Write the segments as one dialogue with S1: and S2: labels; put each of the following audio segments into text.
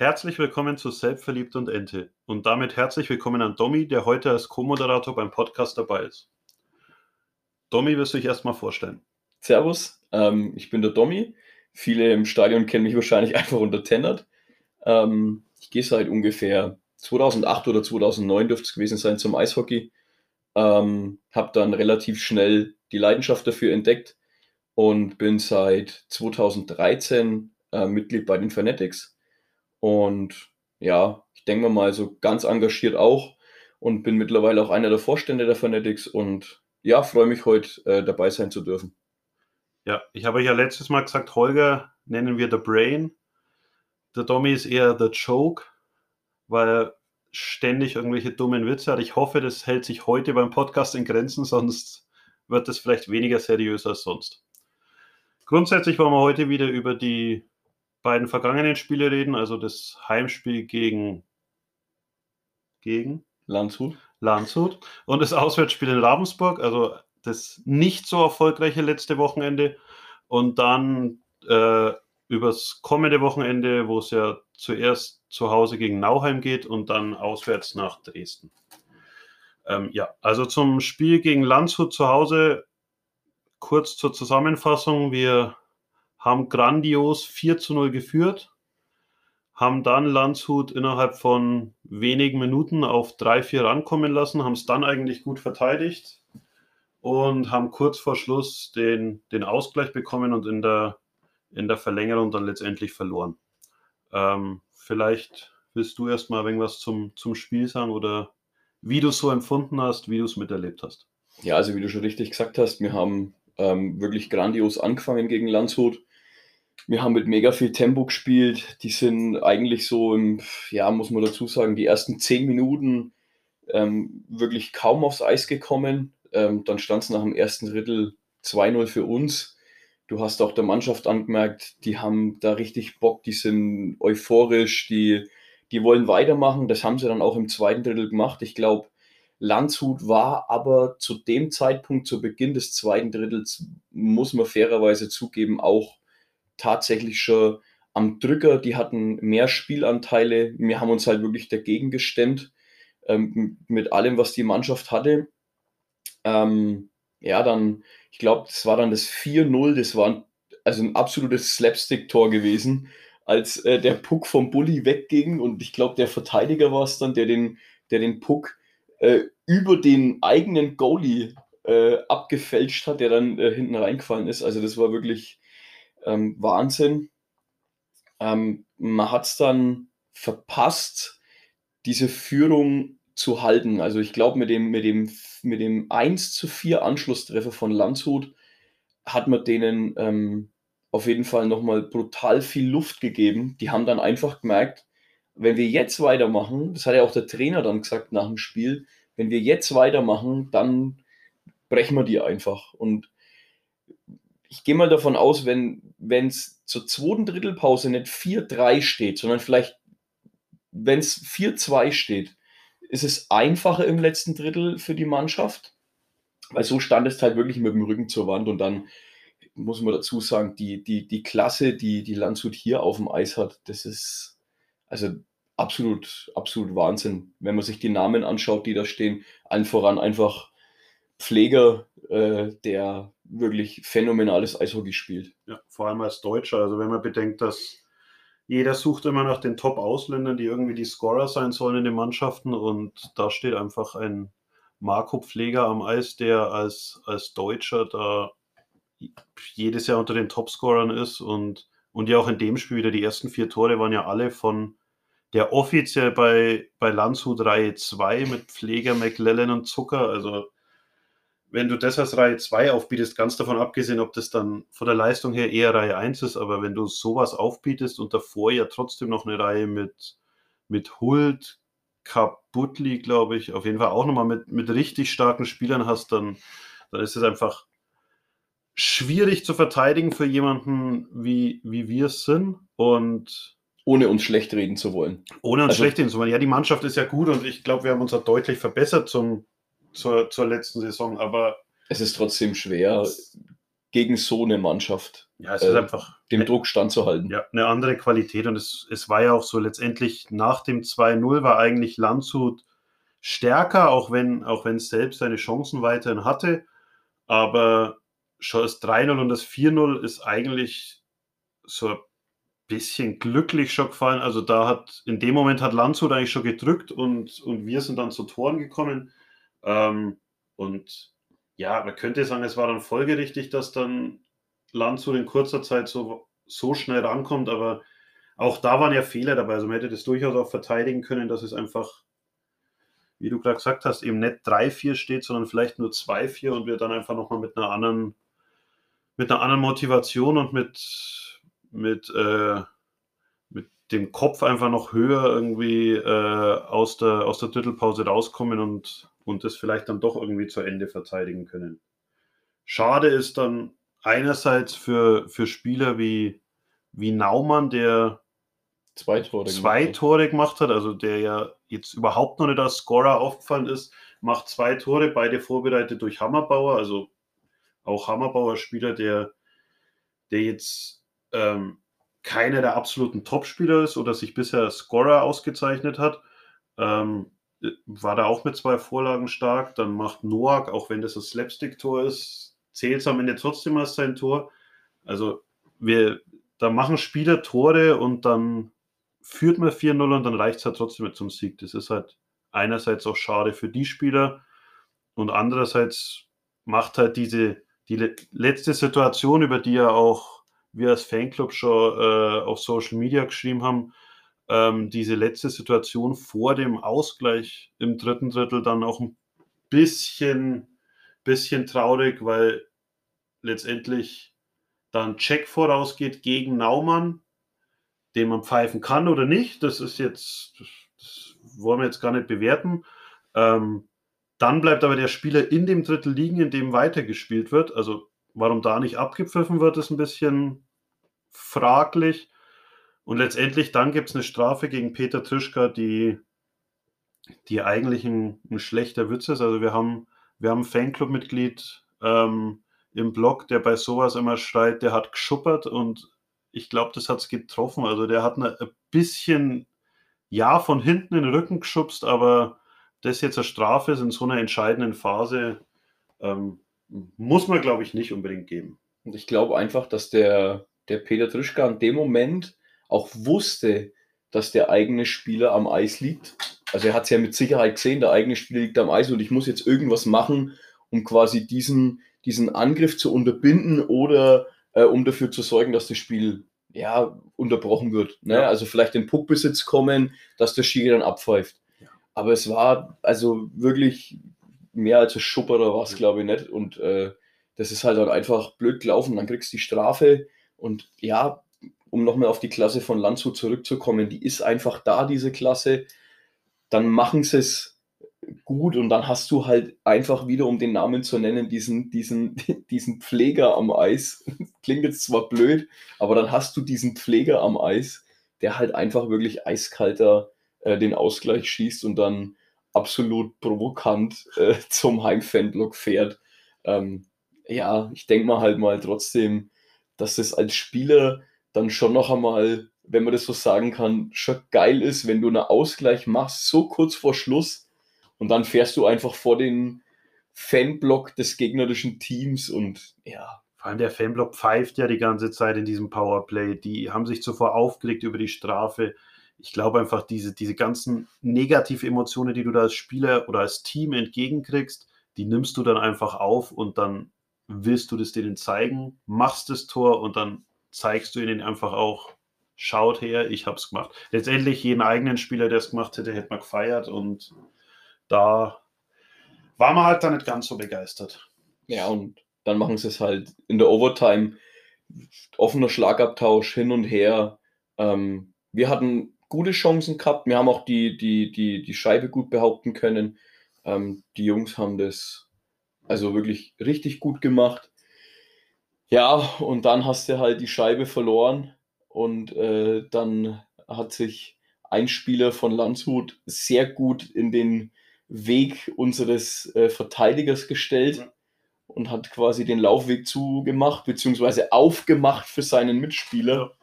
S1: Herzlich willkommen zu Selbstverliebt und Ente und damit herzlich willkommen an Domi, der heute als Co-Moderator beim Podcast dabei ist. Domi, wirst du dich erstmal vorstellen?
S2: Servus, ähm, ich bin der Domi. Viele im Stadion kennen mich wahrscheinlich einfach unter Tennert. Ähm, ich gehe seit ungefähr 2008 oder 2009 dürfte es gewesen sein zum Eishockey. Ähm, habe dann relativ schnell die Leidenschaft dafür entdeckt und bin seit 2013 äh, Mitglied bei den Fanatics. Und ja, ich denke mal so ganz engagiert auch und bin mittlerweile auch einer der Vorstände der Fanatics und ja, freue mich heute äh, dabei sein zu dürfen.
S1: Ja, ich habe ja letztes Mal gesagt, Holger nennen wir The Brain. Der Domi ist eher The Joke, weil er ständig irgendwelche dummen Witze hat. Ich hoffe, das hält sich heute beim Podcast in Grenzen, sonst wird es vielleicht weniger seriös als sonst. Grundsätzlich wollen wir heute wieder über die beiden vergangenen Spiele reden, also das Heimspiel gegen gegen
S2: Landshut.
S1: Landshut und das Auswärtsspiel in Ravensburg, also das nicht so erfolgreiche letzte Wochenende und dann äh, übers kommende Wochenende, wo es ja zuerst zu Hause gegen Nauheim geht und dann auswärts nach Dresden. Ähm, ja, also zum Spiel gegen Landshut zu Hause kurz zur Zusammenfassung. Wir haben grandios 4 zu 0 geführt, haben dann Landshut innerhalb von wenigen Minuten auf 3-4 rankommen lassen, haben es dann eigentlich gut verteidigt und haben kurz vor Schluss den, den Ausgleich bekommen und in der, in der Verlängerung dann letztendlich verloren. Ähm, vielleicht willst du erstmal irgendwas zum, zum Spiel sagen oder wie du es so empfunden hast, wie du es miterlebt hast.
S2: Ja, also wie du schon richtig gesagt hast, wir haben ähm, wirklich grandios angefangen gegen Landshut. Wir haben mit mega viel Tempo gespielt. Die sind eigentlich so im, ja, muss man dazu sagen, die ersten zehn Minuten ähm, wirklich kaum aufs Eis gekommen. Ähm, dann stand es nach dem ersten Drittel 2-0 für uns. Du hast auch der Mannschaft angemerkt, die haben da richtig Bock, die sind euphorisch, die, die wollen weitermachen. Das haben sie dann auch im zweiten Drittel gemacht. Ich glaube, Landshut war aber zu dem Zeitpunkt, zu Beginn des zweiten Drittels, muss man fairerweise zugeben, auch tatsächlich schon am Drücker. Die hatten mehr Spielanteile. Wir haben uns halt wirklich dagegen gestemmt ähm, mit allem, was die Mannschaft hatte. Ähm, ja, dann, ich glaube, das war dann das 4-0. Das war also ein absolutes Slapstick-Tor gewesen, als äh, der Puck vom Bully wegging. Und ich glaube, der Verteidiger war es dann, der den, der den Puck äh, über den eigenen Goalie äh, abgefälscht hat, der dann äh, hinten reingefallen ist. Also das war wirklich ähm, Wahnsinn. Ähm, man hat es dann verpasst, diese Führung zu halten. Also ich glaube, mit dem, mit, dem, mit dem 1 zu 4 Anschlusstreffer von Landshut hat man denen ähm, auf jeden Fall nochmal brutal viel Luft gegeben. Die haben dann einfach gemerkt, wenn wir jetzt weitermachen, das hat ja auch der Trainer dann gesagt nach dem Spiel, wenn wir jetzt weitermachen, dann brechen wir die einfach. Und ich gehe mal davon aus, wenn es zur zweiten Drittelpause nicht 4-3 steht, sondern vielleicht, wenn es 4-2 steht, ist es einfacher im letzten Drittel für die Mannschaft. Weil so stand es halt wirklich mit dem Rücken zur Wand und dann muss man dazu sagen, die, die, die Klasse, die die Landshut hier auf dem Eis hat, das ist, also absolut, absolut Wahnsinn. Wenn man sich die Namen anschaut, die da stehen, allen voran einfach Pfleger, äh, der wirklich phänomenales Eishockey spielt.
S1: Ja, vor allem als Deutscher. Also wenn man bedenkt, dass jeder sucht immer nach den Top-Ausländern, die irgendwie die Scorer sein sollen in den Mannschaften und da steht einfach ein Marco Pfleger am Eis, der als, als Deutscher da jedes Jahr unter den Topscorern ist und, und ja auch in dem Spiel wieder die ersten vier Tore waren ja alle von der offiziell bei, bei Landshut Reihe 2 mit Pfleger, McLellan und Zucker. Also, wenn du das als Reihe 2 aufbietest, ganz davon abgesehen, ob das dann von der Leistung her eher Reihe 1 ist, aber wenn du sowas aufbietest und davor ja trotzdem noch eine Reihe mit, mit Hult, Kabutli, glaube ich, auf jeden Fall auch nochmal mit, mit richtig starken Spielern hast, dann, dann ist es einfach schwierig zu verteidigen für jemanden, wie, wie wir es sind. Und
S2: ohne uns schlecht reden zu wollen.
S1: Ohne uns also, schlecht reden zu wollen. Ja, die Mannschaft ist ja gut und ich glaube, wir haben uns auch deutlich verbessert zum, zur, zur letzten Saison, aber.
S2: Es ist trotzdem schwer, gegen so eine Mannschaft
S1: ja, es ist
S2: äh,
S1: einfach
S2: dem Druck standzuhalten.
S1: ja, eine andere Qualität. Und es, es war ja auch so, letztendlich nach dem 2-0 war eigentlich Landshut stärker, auch wenn, auch wenn es selbst seine Chancen weiterhin hatte. Aber schon das 3-0 und das 4-0 ist eigentlich so ein bisschen glücklich schon gefallen. Also da hat, in dem Moment hat Landshut eigentlich schon gedrückt und, und wir sind dann zu Toren gekommen. Ähm, und ja, man könnte sagen, es war dann folgerichtig, dass dann Landshut in kurzer Zeit so, so schnell rankommt, aber auch da waren ja Fehler dabei. Also man hätte das durchaus auch verteidigen können, dass es einfach, wie du gerade gesagt hast, eben nicht 3-4 steht, sondern vielleicht nur 2-4 und wir dann einfach nochmal mit einer anderen, mit einer anderen Motivation und mit, mit, äh, mit dem Kopf einfach noch höher irgendwie äh, aus, der, aus der Drittelpause rauskommen und, und das vielleicht dann doch irgendwie zu Ende verteidigen können. Schade ist dann einerseits für, für Spieler wie, wie Naumann, der
S2: Zwei Tore.
S1: zwei
S2: gemacht.
S1: Tore gemacht hat, also der ja jetzt überhaupt noch nicht als Scorer aufgefallen ist, macht zwei Tore, beide vorbereitet durch Hammerbauer, also auch Hammerbauer Spieler, der, der jetzt ähm, keiner der absoluten Topspieler ist oder sich bisher als Scorer ausgezeichnet hat. Ähm, war da auch mit zwei Vorlagen stark. Dann macht Noak, auch wenn das ein Slapstick-Tor ist, zählt es am Ende trotzdem als sein Tor. Also wir, da machen Spieler Tore und dann führt man 4-0 und dann reicht es halt trotzdem zum Sieg. Das ist halt einerseits auch schade für die Spieler und andererseits macht halt diese die le- letzte Situation, über die ja auch wir als Fanclub schon äh, auf Social Media geschrieben haben, ähm, diese letzte Situation vor dem Ausgleich im dritten Drittel dann auch ein bisschen, bisschen traurig, weil letztendlich dann Check vorausgeht gegen Naumann, den man pfeifen kann oder nicht. Das ist jetzt, das, wollen wir jetzt gar nicht bewerten. Ähm, dann bleibt aber der Spieler in dem Drittel liegen, in dem weitergespielt wird. Also warum da nicht abgepfiffen wird, ist ein bisschen fraglich. Und letztendlich dann gibt es eine Strafe gegen Peter Trischka, die, die eigentlich ein, ein schlechter Witz ist. Also wir haben, wir haben ein Fanclub-Mitglied ähm, im Blog, der bei sowas immer schreit, der hat geschuppert und ich glaube, das hat es getroffen. Also der hat eine, ein bisschen, ja, von hinten in den Rücken geschubst, aber das jetzt eine Strafe ist in so einer entscheidenden Phase, ähm, muss man, glaube ich, nicht unbedingt geben.
S2: Und ich glaube einfach, dass der, der Peter Trischka in dem Moment auch wusste, dass der eigene Spieler am Eis liegt. Also er hat es ja mit Sicherheit gesehen, der eigene Spieler liegt am Eis und ich muss jetzt irgendwas machen, um quasi diesen, diesen Angriff zu unterbinden oder äh, um dafür zu sorgen, dass das Spiel ja unterbrochen wird. Ne?
S1: Ja.
S2: Also vielleicht in Puckbesitz kommen, dass der Schiri dann abpfeift.
S1: Ja.
S2: Aber es war also wirklich mehr als ein Schupperer war es, glaube ich, nicht. Und äh, das ist halt, halt einfach blöd gelaufen. Dann kriegst du die Strafe. Und ja, um nochmal auf die Klasse von Landshut zurückzukommen, die ist einfach da, diese Klasse. Dann machen sie es gut und dann hast du halt einfach wieder, um den Namen zu nennen, diesen, diesen, diesen Pfleger am Eis. Klingt jetzt zwar blöd, aber dann hast du diesen Pfleger am Eis, der halt einfach wirklich eiskalter äh, den Ausgleich schießt und dann absolut provokant äh, zum Heimfanblock fährt. Ähm, ja, ich denke mal halt mal trotzdem, dass es als Spieler dann schon noch einmal, wenn man das so sagen kann, schon geil ist, wenn du einen Ausgleich machst, so kurz vor Schluss und dann fährst du einfach vor den Fanblock des gegnerischen Teams und ja,
S1: Vor allem der Fanblock pfeift ja die ganze Zeit in diesem Powerplay. Die haben sich zuvor aufgeregt über die Strafe. Ich glaube einfach, diese, diese ganzen negative Emotionen, die du da als Spieler oder als Team entgegenkriegst, die nimmst du dann einfach auf und dann willst du das denen zeigen, machst das Tor und dann zeigst du ihnen einfach auch, schaut her, ich hab's gemacht. Letztendlich jeden eigenen Spieler, der es gemacht hätte, hätte man gefeiert und da war man halt dann nicht ganz so begeistert.
S2: Ja, und dann machen sie es halt in der Overtime. Offener Schlagabtausch hin und her. Ähm, wir hatten gute Chancen gehabt. Wir haben auch die, die, die, die Scheibe gut behaupten können. Ähm, die Jungs haben das also wirklich richtig gut gemacht. Ja, und dann hast du halt die Scheibe verloren und äh, dann hat sich ein Spieler von Landshut sehr gut in den Weg unseres äh, Verteidigers gestellt.
S1: Ja.
S2: und hat quasi den Laufweg zugemacht, beziehungsweise aufgemacht für seinen Mitspieler.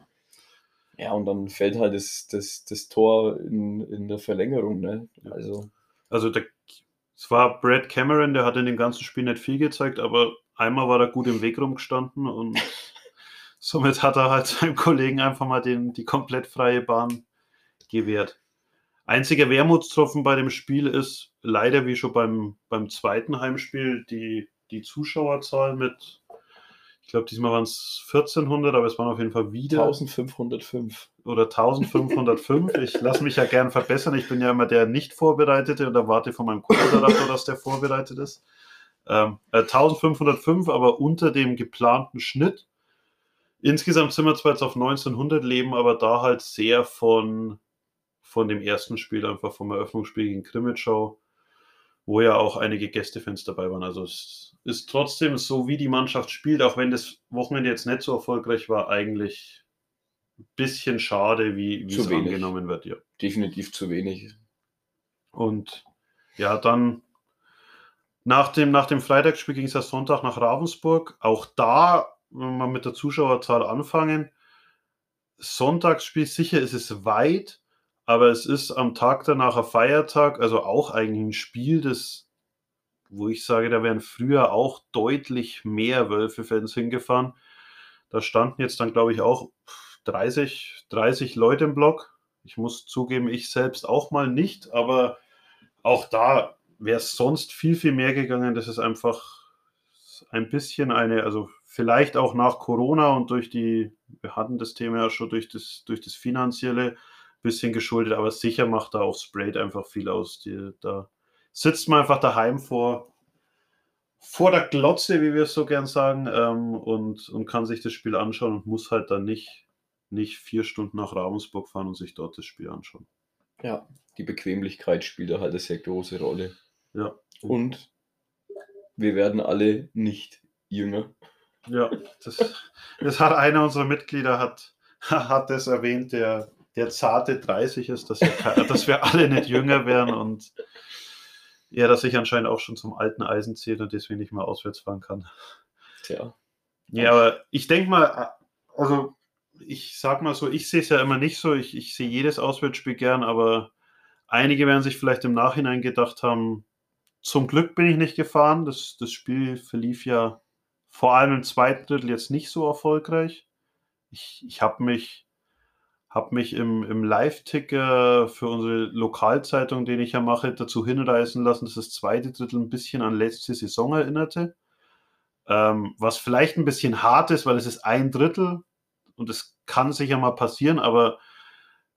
S2: Ja, und dann fällt halt das, das, das Tor in, in der Verlängerung. Ne? Also,
S1: also der, es war Brad Cameron, der hat in dem ganzen Spiel nicht viel gezeigt, aber einmal war er gut im Weg rumgestanden und somit hat er halt seinem Kollegen einfach mal den, die komplett freie Bahn gewährt. Einziger Wermutstropfen bei dem Spiel ist leider wie schon beim, beim zweiten Heimspiel die, die Zuschauerzahl mit, ich glaube, diesmal waren es 1400, aber es waren auf jeden Fall wieder
S2: 1505
S1: oder 1505. Ich lasse mich ja gern verbessern. Ich bin ja immer der nicht Vorbereitete und erwarte von meinem Co-Moderator, dass der vorbereitet ist. Ähm, äh, 1505, aber unter dem geplanten Schnitt. Insgesamt sind wir zwar jetzt auf 1900 leben, aber da halt sehr von von dem ersten Spiel, einfach vom Eröffnungsspiel gegen Krimitschau, wo ja auch einige Gästefans dabei waren. Also es ist trotzdem so, wie die Mannschaft spielt, auch wenn das Wochenende jetzt nicht so erfolgreich war, eigentlich ein bisschen schade, wie, es angenommen wird. Ja.
S2: Definitiv zu wenig.
S1: Und ja, dann nach dem, nach dem Freitagsspiel ging es ja Sonntag nach Ravensburg. Auch da, wenn wir mit der Zuschauerzahl anfangen, Sonntagsspiel sicher ist es weit, aber es ist am Tag danach ein Feiertag, also auch eigentlich ein Spiel, das, wo ich sage, da wären früher auch deutlich mehr Wölfe-Fans hingefahren. Da standen jetzt dann, glaube ich, auch 30, 30 Leute im Block. Ich muss zugeben, ich selbst auch mal nicht, aber auch da wäre es sonst viel, viel mehr gegangen. Das ist einfach ein bisschen eine, also vielleicht auch nach Corona und durch die, wir hatten das Thema ja schon durch das, durch das Finanzielle, bisschen geschuldet, aber sicher macht da auch Sprayed einfach viel aus. Die, da sitzt man einfach daheim vor, vor der Glotze, wie wir es so gern sagen, ähm, und, und kann sich das Spiel anschauen und muss halt dann nicht, nicht vier Stunden nach Ravensburg fahren und sich dort das Spiel anschauen.
S2: Ja, die Bequemlichkeit spielt da halt eine sehr große Rolle.
S1: Ja.
S2: Und wir werden alle nicht jünger.
S1: Ja, das, das hat einer unserer Mitglieder hat, hat das erwähnt, der der zarte 30 ist, dass wir, dass wir alle nicht jünger werden und ja, dass ich anscheinend auch schon zum alten Eisen zählt und deswegen nicht mal auswärts fahren kann.
S2: Tja.
S1: Ja, aber ich denke mal, also ich sag mal so, ich sehe es ja immer nicht so. Ich, ich sehe jedes Auswärtsspiel gern, aber einige werden sich vielleicht im Nachhinein gedacht haben, zum Glück bin ich nicht gefahren. Das, das Spiel verlief ja vor allem im zweiten Drittel jetzt nicht so erfolgreich. Ich, ich habe mich habe mich im, im Live-Ticker für unsere Lokalzeitung, den ich ja mache, dazu hinreißen lassen, dass das zweite Drittel ein bisschen an letzte Saison erinnerte. Ähm, was vielleicht ein bisschen hart ist, weil es ist ein Drittel und es kann sicher mal passieren, aber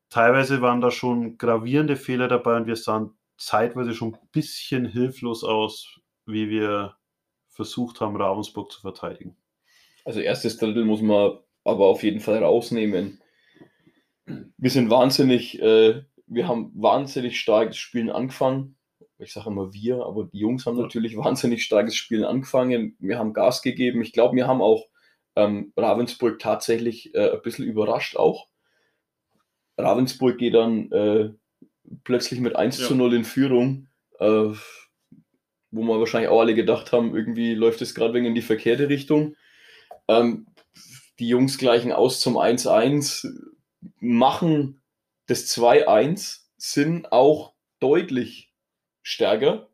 S1: teilweise waren da schon gravierende Fehler dabei und wir sahen zeitweise schon ein bisschen hilflos aus, wie wir versucht haben, Ravensburg zu verteidigen.
S2: Also erstes Drittel muss man aber auf jeden Fall rausnehmen wir sind wahnsinnig, äh, wir haben wahnsinnig starkes Spielen angefangen. Ich sage immer wir, aber die Jungs haben natürlich wahnsinnig starkes Spielen angefangen. Wir haben Gas gegeben. Ich glaube, wir haben auch ähm, Ravensburg tatsächlich äh, ein bisschen überrascht auch. Ravensburg geht dann äh, plötzlich mit 1 ja. zu 0 in Führung, äh, wo wir wahrscheinlich auch alle gedacht haben, irgendwie läuft es gerade wegen in die verkehrte Richtung. Ähm, die Jungs gleichen aus zum 1-1 machen das 2-1, sind auch deutlich stärker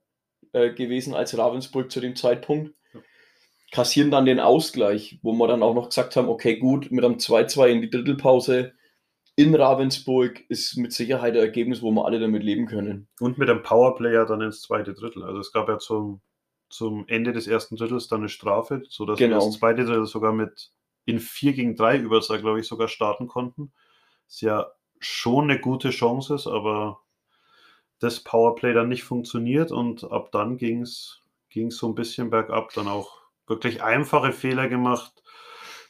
S2: äh, gewesen als Ravensburg zu dem Zeitpunkt. Kassieren dann den Ausgleich, wo wir dann auch noch gesagt haben, okay, gut, mit einem 2-2 in die Drittelpause in Ravensburg ist mit Sicherheit ein Ergebnis, wo wir alle damit leben können.
S1: Und mit einem Powerplayer dann ins zweite Drittel. Also es gab ja zum, zum Ende des ersten Drittels dann eine Strafe, sodass genau. wir das zweite Drittel sogar mit in 4 gegen 3 Überzahl, glaube ich, sogar starten konnten es ja schon eine gute Chance ist, aber das Powerplay dann nicht funktioniert und ab dann ging es so ein bisschen bergab, dann auch wirklich einfache Fehler gemacht.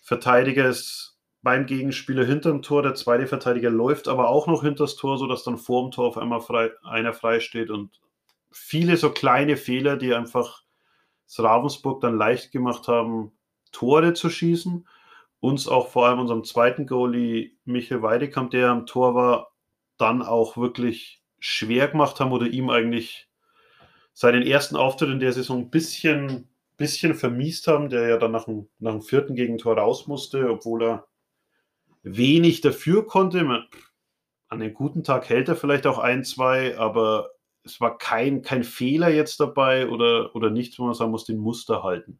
S1: Verteidiger ist beim Gegenspieler hinterm Tor, der zweite Verteidiger läuft aber auch noch hinter das Tor, sodass dann vor dem Tor auf einmal frei, einer frei steht und viele so kleine Fehler, die einfach das Ravensburg dann leicht gemacht haben, Tore zu schießen. Uns auch vor allem unserem zweiten Goalie Michael Weidekamp, der am Tor war, dann auch wirklich schwer gemacht haben oder ihm eigentlich seinen ersten Auftritt in der Saison ein bisschen, bisschen vermiest haben, der ja dann nach dem, nach dem vierten Gegentor raus musste, obwohl er wenig dafür konnte. Man, an einem guten Tag hält er vielleicht auch ein, zwei, aber es war kein, kein Fehler jetzt dabei oder, oder nichts, wo man sagen muss, den Muster halten.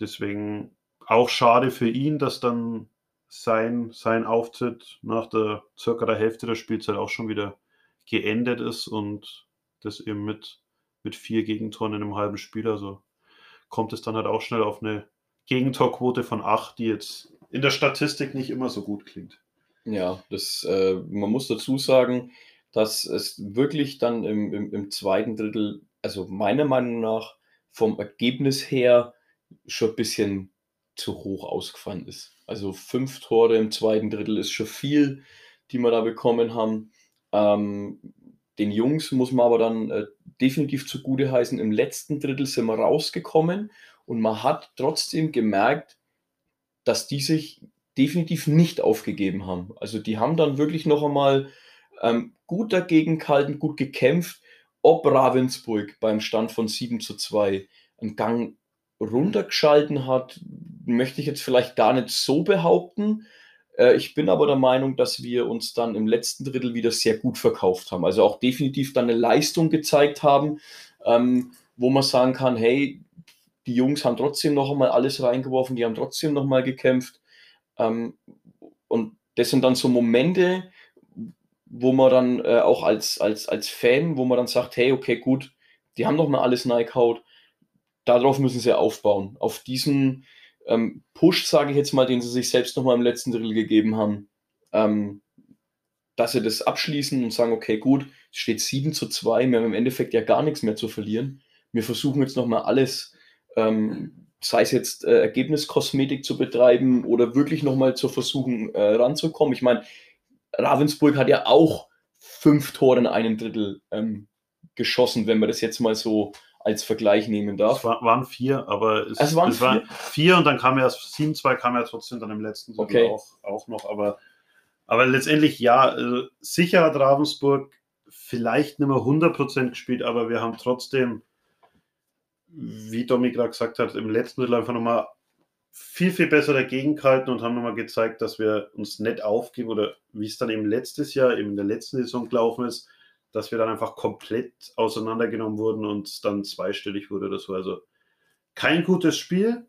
S1: Deswegen auch schade für ihn, dass dann sein, sein Auftritt nach der circa der Hälfte der Spielzeit auch schon wieder geendet ist und das eben mit, mit vier Gegentoren in einem halben Spiel. Also kommt es dann halt auch schnell auf eine Gegentorquote von acht, die jetzt in der Statistik nicht immer so gut klingt.
S2: Ja, das, äh, man muss dazu sagen, dass es wirklich dann im, im, im zweiten Drittel, also meiner Meinung nach, vom Ergebnis her schon ein bisschen zu hoch ausgefallen ist. Also fünf Tore im zweiten Drittel ist schon viel, die wir da bekommen haben. Ähm, den Jungs muss man aber dann äh, definitiv zugute heißen, im letzten Drittel sind wir rausgekommen und man hat trotzdem gemerkt, dass die sich definitiv nicht aufgegeben haben. Also die haben dann wirklich noch einmal ähm, gut dagegen gehalten, gut gekämpft, ob Ravensburg beim Stand von 7 zu 2 einen Gang runtergeschalten hat, möchte ich jetzt vielleicht gar nicht so behaupten. Äh, ich bin aber der Meinung, dass wir uns dann im letzten Drittel wieder sehr gut verkauft haben. Also auch definitiv dann eine Leistung gezeigt haben, ähm, wo man sagen kann, hey, die Jungs haben trotzdem noch einmal alles reingeworfen, die haben trotzdem noch mal gekämpft. Ähm, und das sind dann so Momente, wo man dann äh, auch als, als, als Fan, wo man dann sagt, hey, okay, gut, die haben noch mal alles reingehaut, darauf müssen sie aufbauen. Auf diesen ähm, Push, sage ich jetzt mal, den sie sich selbst noch mal im letzten Drittel gegeben haben, ähm, dass sie das abschließen und sagen, okay, gut, es steht 7 zu 2, wir haben im Endeffekt ja gar nichts mehr zu verlieren. Wir versuchen jetzt noch mal alles ähm, sei es jetzt äh, Ergebniskosmetik zu betreiben oder wirklich nochmal zu versuchen äh, ranzukommen. Ich meine, Ravensburg hat ja auch fünf Tore in einem Drittel ähm, geschossen, wenn man das jetzt mal so als Vergleich nehmen darf.
S1: Es war, waren vier, aber
S2: es, es, waren, es vier? waren,
S1: vier? und dann kam ja 7-2 kam ja trotzdem dann im letzten
S2: Drittel okay.
S1: auch, auch noch, aber, aber letztendlich ja, also sicher hat Ravensburg vielleicht nicht mehr 100% gespielt, aber wir haben trotzdem wie Domi gerade gesagt hat, im letzten Drittel einfach nochmal viel, viel besser dagegen gehalten und haben nochmal gezeigt, dass wir uns nicht aufgeben oder wie es dann eben letztes Jahr, eben in der letzten Saison gelaufen ist, dass wir dann einfach komplett auseinandergenommen wurden und dann zweistellig wurde oder so. Also kein gutes Spiel.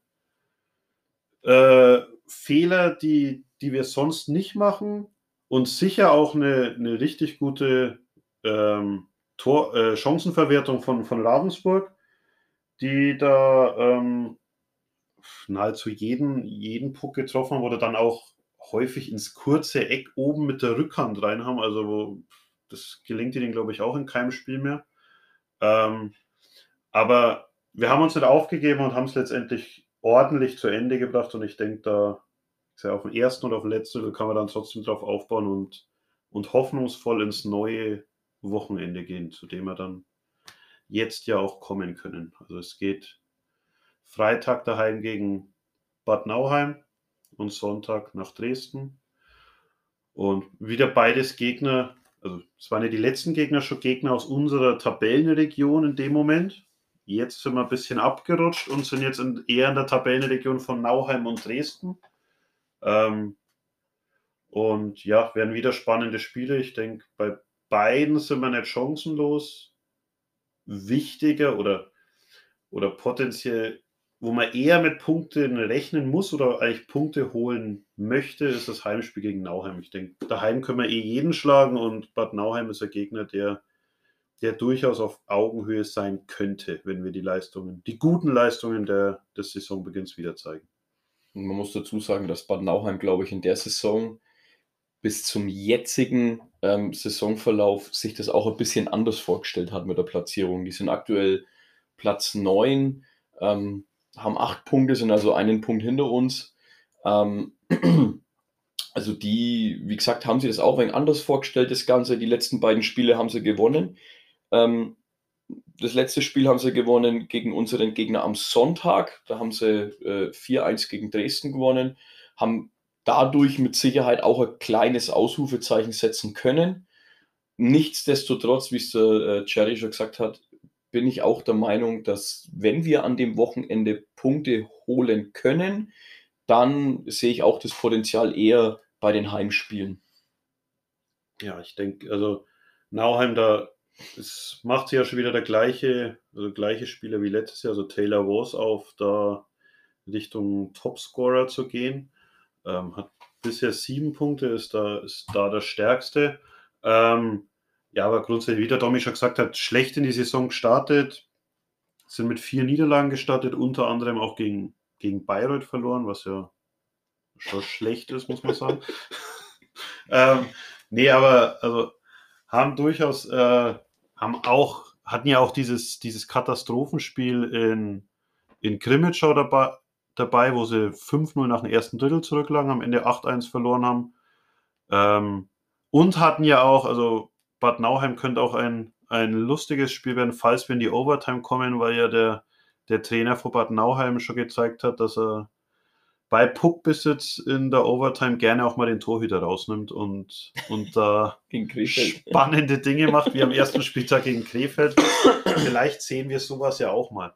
S1: Äh, Fehler, die, die wir sonst nicht machen und sicher auch eine, eine richtig gute ähm, Tor, äh, Chancenverwertung von, von Ravensburg die da ähm, nahezu jeden, jeden Puck getroffen haben oder dann auch häufig ins kurze Eck oben mit der Rückhand rein haben. Also wo, das gelingt ihnen, glaube ich, auch in keinem Spiel mehr. Ähm, aber wir haben uns nicht aufgegeben und haben es letztendlich ordentlich zu Ende gebracht und ich denke, da ist ja auf dem ersten oder auf dem letzten, kann man dann trotzdem drauf aufbauen und, und hoffnungsvoll ins neue Wochenende gehen, zu dem er dann jetzt ja auch kommen können. Also es geht Freitag daheim gegen Bad Nauheim und Sonntag nach Dresden. Und wieder beides Gegner, also es waren ja die letzten Gegner schon Gegner aus unserer Tabellenregion in dem Moment. Jetzt sind wir ein bisschen abgerutscht und sind jetzt in, eher in der Tabellenregion von Nauheim und Dresden. Ähm, und ja, werden wieder spannende Spiele. Ich denke, bei beiden sind wir nicht chancenlos wichtiger oder, oder potenziell, wo man eher mit Punkten rechnen muss oder eigentlich Punkte holen möchte, ist das Heimspiel gegen Nauheim. Ich denke, daheim können wir eh jeden schlagen und Bad Nauheim ist ein Gegner, der, der durchaus auf Augenhöhe sein könnte, wenn wir die Leistungen, die guten Leistungen der, des Saisonbeginns wieder zeigen.
S2: Man muss dazu sagen, dass Bad Nauheim, glaube ich, in der Saison bis zum jetzigen ähm, Saisonverlauf sich das auch ein bisschen anders vorgestellt hat mit der Platzierung. Die sind aktuell Platz 9, ähm, haben acht Punkte, sind also einen Punkt hinter uns. Ähm, also die, wie gesagt, haben sie das auch ein wenig anders vorgestellt, das Ganze. Die letzten beiden Spiele haben sie gewonnen. Ähm, das letzte Spiel haben sie gewonnen gegen unseren Gegner am Sonntag. Da haben sie äh, 4-1 gegen Dresden gewonnen, haben dadurch mit Sicherheit auch ein kleines Ausrufezeichen setzen können. Nichtsdestotrotz, wie es der äh, Cherry schon gesagt hat, bin ich auch der Meinung, dass wenn wir an dem Wochenende Punkte holen können, dann sehe ich auch das Potenzial eher bei den Heimspielen.
S1: Ja, ich denke, also Nauheim, da es macht sich ja schon wieder der gleiche, also gleiche Spieler wie letztes Jahr, also Taylor Wars auf, da Richtung Topscorer zu gehen. Ähm, hat bisher sieben Punkte, ist da, ist da der stärkste. Ähm, ja, aber grundsätzlich, wie der Domi schon gesagt hat, schlecht in die Saison gestartet, sind mit vier Niederlagen gestartet, unter anderem auch gegen, gegen Bayreuth verloren, was ja schon schlecht ist, muss man sagen. ähm, nee, aber also haben durchaus, äh, haben auch, hatten ja auch dieses, dieses Katastrophenspiel in, in Krimitschau dabei, dabei, wo sie 5-0 nach dem ersten Drittel zurücklagen, am Ende 8-1 verloren haben. Ähm, und hatten ja auch, also Bad Nauheim könnte auch ein, ein lustiges Spiel werden, falls wir in die Overtime kommen, weil ja der, der Trainer von Bad Nauheim schon gezeigt hat, dass er bei Puckbesitz in der Overtime gerne auch mal den Torhüter rausnimmt und, und da spannende Dinge macht, wie am ersten Spieltag gegen Krefeld. Vielleicht sehen wir sowas ja auch mal.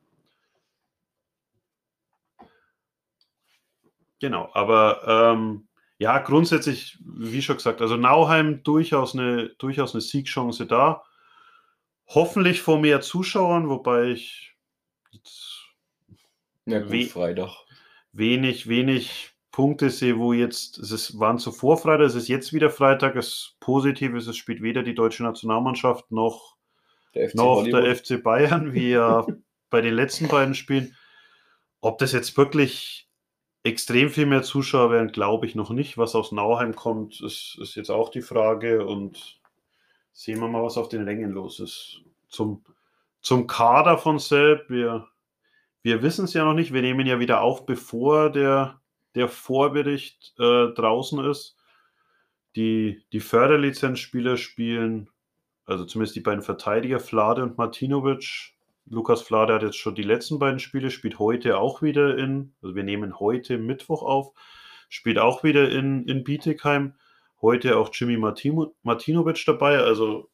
S1: Genau, aber ähm, ja, grundsätzlich, wie schon gesagt, also Nauheim durchaus eine, durchaus eine Siegchance da. Hoffentlich vor mehr Zuschauern, wobei ich
S2: ja, gut, Freitag.
S1: wenig, wenig Punkte sehe, wo jetzt, es waren zuvor Freitag, es ist jetzt wieder Freitag. Das Positive ist, es spielt weder die deutsche Nationalmannschaft noch der FC, noch der FC Bayern, wie ja bei den letzten beiden Spielen. Ob das jetzt wirklich extrem viel mehr Zuschauer werden, glaube ich noch nicht. Was aus Nauheim kommt, ist, ist jetzt auch die Frage und sehen wir mal, was auf den Längen los ist. Zum, zum Kader von Selb, wir, wir wissen es ja noch nicht. Wir nehmen ja wieder auf, bevor der, der Vorbericht äh, draußen ist. Die, die Förderlizenzspieler spielen, also zumindest die beiden Verteidiger, Flade und Martinovic, Lukas Flade hat jetzt schon die letzten beiden Spiele, spielt heute auch wieder in, also wir nehmen heute Mittwoch auf, spielt auch wieder in, in Bietigheim. Heute auch Jimmy Martino, Martinovic dabei, also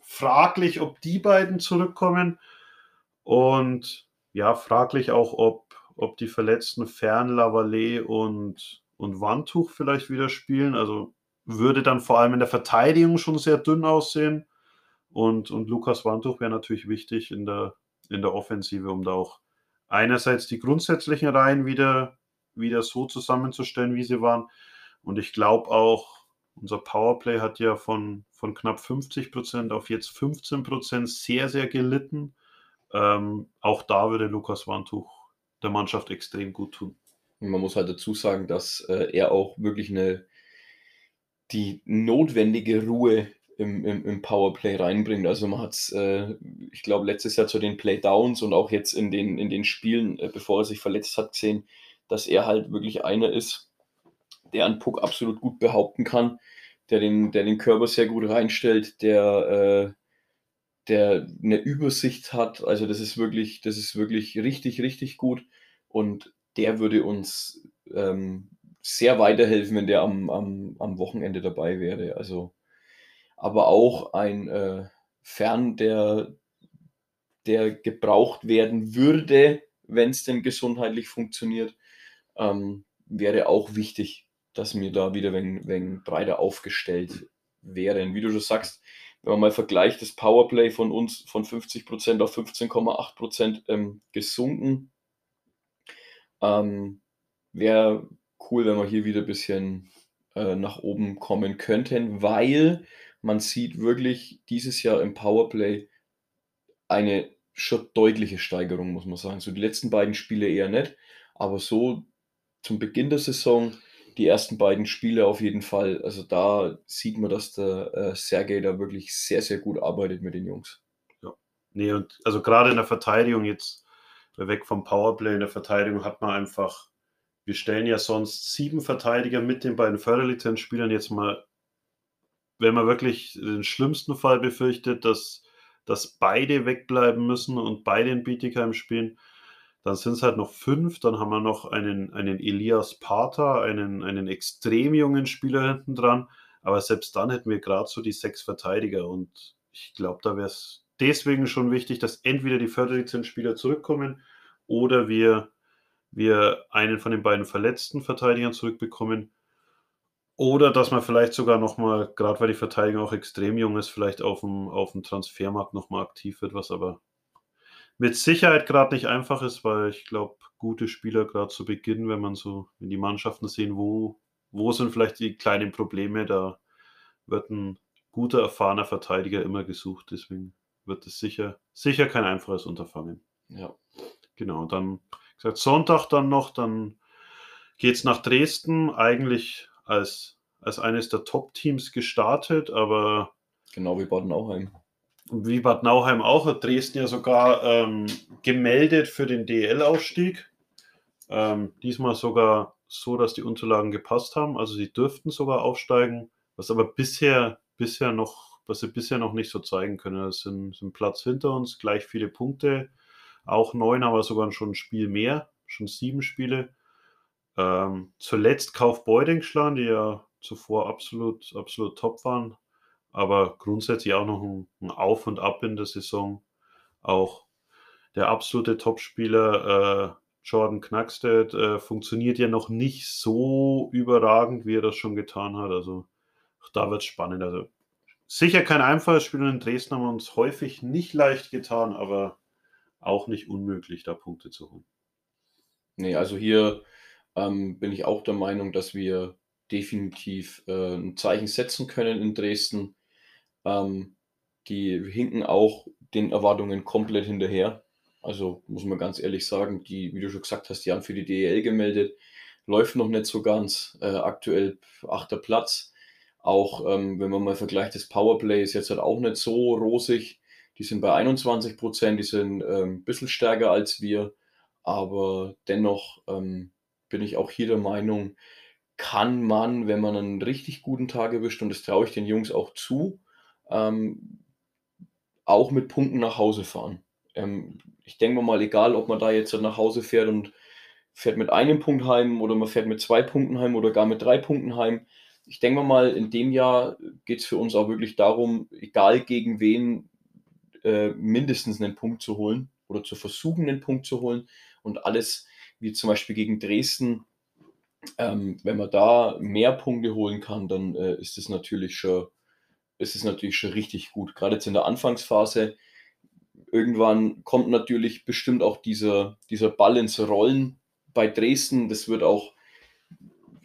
S1: fraglich, ob die beiden zurückkommen. Und ja, fraglich auch, ob, ob die verletzten Fern, Lavallée und, und Wandtuch vielleicht wieder spielen. Also würde dann vor allem in der Verteidigung schon sehr dünn aussehen. Und, und Lukas Wandtuch wäre natürlich wichtig in der, in der Offensive, um da auch einerseits die grundsätzlichen Reihen wieder, wieder so zusammenzustellen, wie sie waren. Und ich glaube auch, unser Powerplay hat ja von, von knapp 50 Prozent auf jetzt 15 Prozent sehr, sehr gelitten. Ähm, auch da würde Lukas Wandtuch der Mannschaft extrem gut tun.
S2: man muss halt dazu sagen, dass äh, er auch wirklich eine die notwendige Ruhe im, im, im Powerplay reinbringt. Also man hat es, äh, ich glaube, letztes Jahr zu den Playdowns und auch jetzt in den, in den Spielen, äh, bevor er sich verletzt hat, gesehen, dass er halt wirklich einer ist, der einen Puck absolut gut behaupten kann, der den, der den Körper sehr gut reinstellt, der, äh, der eine Übersicht hat. Also das ist wirklich, das ist wirklich richtig, richtig gut. Und der würde uns ähm, sehr weiterhelfen, wenn der am, am, am Wochenende dabei wäre. Also aber auch ein äh, Fern, der, der gebraucht werden würde, wenn es denn gesundheitlich funktioniert, ähm, wäre auch wichtig, dass wir da wieder wenn, wenn breiter aufgestellt wären. Wie du schon sagst, wenn man mal vergleicht, das Powerplay von uns von 50% auf 15,8% ähm, gesunken. Ähm, wäre cool, wenn wir hier wieder ein bisschen äh, nach oben kommen könnten, weil man sieht wirklich dieses Jahr im Powerplay eine schon deutliche Steigerung, muss man sagen. So die letzten beiden Spiele eher nicht, aber so zum Beginn der Saison die ersten beiden Spiele auf jeden Fall. Also da sieht man, dass der äh, Sergej da wirklich sehr, sehr gut arbeitet mit den Jungs.
S1: Ja. Nee, und also gerade in der Verteidigung jetzt, weg vom Powerplay, in der Verteidigung hat man einfach, wir stellen ja sonst sieben Verteidiger mit den beiden Förderlizenzspielern jetzt mal wenn man wirklich den schlimmsten Fall befürchtet, dass, dass beide wegbleiben müssen und beide in Bietigheim spielen, dann sind es halt noch fünf. Dann haben wir noch einen, einen Elias Pater, einen, einen extrem jungen Spieler hinten dran. Aber selbst dann hätten wir gerade so die sechs Verteidiger und ich glaube, da wäre es deswegen schon wichtig, dass entweder die Förderlizenzspieler zurückkommen oder wir, wir einen von den beiden verletzten Verteidigern zurückbekommen. Oder dass man vielleicht sogar nochmal, gerade weil die Verteidigung auch extrem jung ist, vielleicht auf dem, auf dem Transfermarkt nochmal aktiv wird, was aber mit Sicherheit gerade nicht einfach ist, weil ich glaube, gute Spieler gerade zu Beginn, wenn man so in die Mannschaften sehen, wo, wo sind vielleicht die kleinen Probleme, da wird ein guter, erfahrener Verteidiger immer gesucht. Deswegen wird es sicher, sicher kein einfaches Unterfangen.
S2: Ja.
S1: Genau, dann gesagt, Sonntag dann noch, dann geht es nach Dresden, eigentlich als, als eines der Top-Teams gestartet, aber.
S2: Genau wie Baden-Nauheim.
S1: Wie Bad Nauheim auch, hat Dresden ja sogar ähm, gemeldet für den DL-Aufstieg. Ähm, diesmal sogar so, dass die Unterlagen gepasst haben. Also sie dürften sogar aufsteigen, was aber bisher, bisher noch, was sie bisher noch nicht so zeigen können. Es sind, sind Platz hinter uns, gleich viele Punkte, auch neun, aber sogar schon ein Spiel mehr, schon sieben Spiele. Ähm, zuletzt Kaufbeuting geschlagen, die ja zuvor absolut, absolut top waren, aber grundsätzlich auch noch ein, ein Auf und Ab in der Saison. Auch der absolute Topspieler äh, Jordan Knackstedt äh, funktioniert ja noch nicht so überragend, wie er das schon getan hat. Also da wird es spannend. Also sicher kein einfaches Spiel und in Dresden haben wir uns häufig nicht leicht getan, aber auch nicht unmöglich, da Punkte zu holen.
S2: Nee, also hier ähm, bin ich auch der Meinung, dass wir definitiv äh, ein Zeichen setzen können in Dresden. Ähm, die hinken auch den Erwartungen komplett hinterher. Also muss man ganz ehrlich sagen, die, wie du schon gesagt hast, die haben für die DEL gemeldet, läuft noch nicht so ganz. Äh, aktuell achter Platz. Auch ähm, wenn man mal vergleicht, das Powerplay ist jetzt halt auch nicht so rosig. Die sind bei 21 Prozent, die sind ähm, ein bisschen stärker als wir. Aber dennoch ähm, bin ich auch hier der Meinung, kann man, wenn man einen richtig guten Tag erwischt, und das traue ich den Jungs auch zu, ähm, auch mit Punkten nach Hause fahren. Ähm, ich denke mal, egal, ob man da jetzt nach Hause fährt und fährt mit einem Punkt heim oder man fährt mit zwei Punkten heim oder gar mit drei Punkten heim. Ich denke mal, in dem Jahr geht es für uns auch wirklich darum, egal gegen wen, äh, mindestens einen Punkt zu holen oder zu versuchen, einen Punkt zu holen. Und alles, wie zum Beispiel gegen Dresden, ähm, wenn man da mehr Punkte holen kann, dann äh, ist es natürlich schon, ist es natürlich schon richtig gut. Gerade jetzt in der Anfangsphase irgendwann kommt natürlich bestimmt auch dieser, dieser Ball ins Rollen bei Dresden. Das wird auch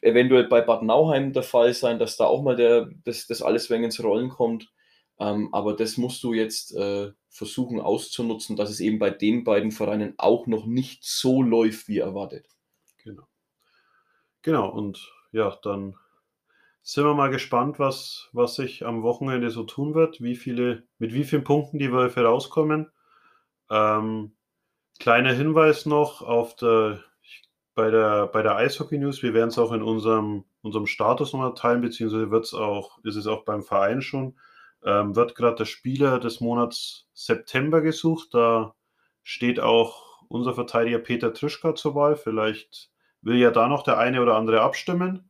S2: eventuell bei Bad Nauheim der Fall sein, dass da auch mal der, das, das alles wegen ins Rollen kommt. Ähm, aber das musst du jetzt äh, versuchen auszunutzen, dass es eben bei den beiden Vereinen auch noch nicht so läuft, wie erwartet.
S1: Genau. Genau, und ja, dann sind wir mal gespannt, was, was sich am Wochenende so tun wird, wie viele, mit wie vielen Punkten die Wölfe rauskommen. Ähm, kleiner Hinweis noch auf der, bei der, bei der Eishockey News, wir werden es auch in unserem, unserem Status nochmal teilen, beziehungsweise wird's auch, ist es auch beim Verein schon, ähm, wird gerade der Spieler des Monats September gesucht. Da steht auch unser Verteidiger Peter Trischka zur Wahl. Vielleicht will ja da noch der eine oder andere abstimmen.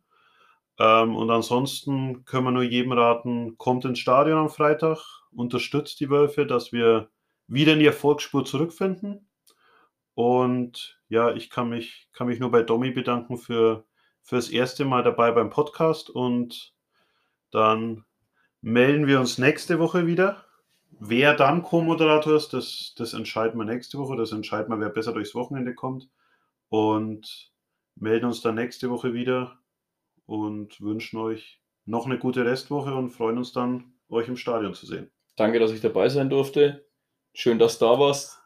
S1: Ähm, und ansonsten können wir nur jedem raten, kommt ins Stadion am Freitag, unterstützt die Wölfe, dass wir wieder in die Erfolgsspur zurückfinden. Und ja, ich kann mich, kann mich nur bei Domi bedanken für, für das erste Mal dabei beim Podcast. Und dann melden wir uns nächste Woche wieder. Wer dann Co-Moderator ist, das, das entscheiden wir nächste Woche. Das entscheiden wir, wer besser durchs Wochenende kommt. Und melden uns dann nächste Woche wieder und wünschen euch noch eine gute Restwoche und freuen uns dann, euch im Stadion zu sehen.
S2: Danke, dass ich dabei sein durfte. Schön, dass du da warst.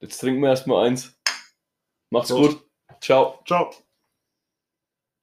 S2: Jetzt trinken wir erstmal eins. Macht's Prost. gut. Ciao.
S1: Ciao.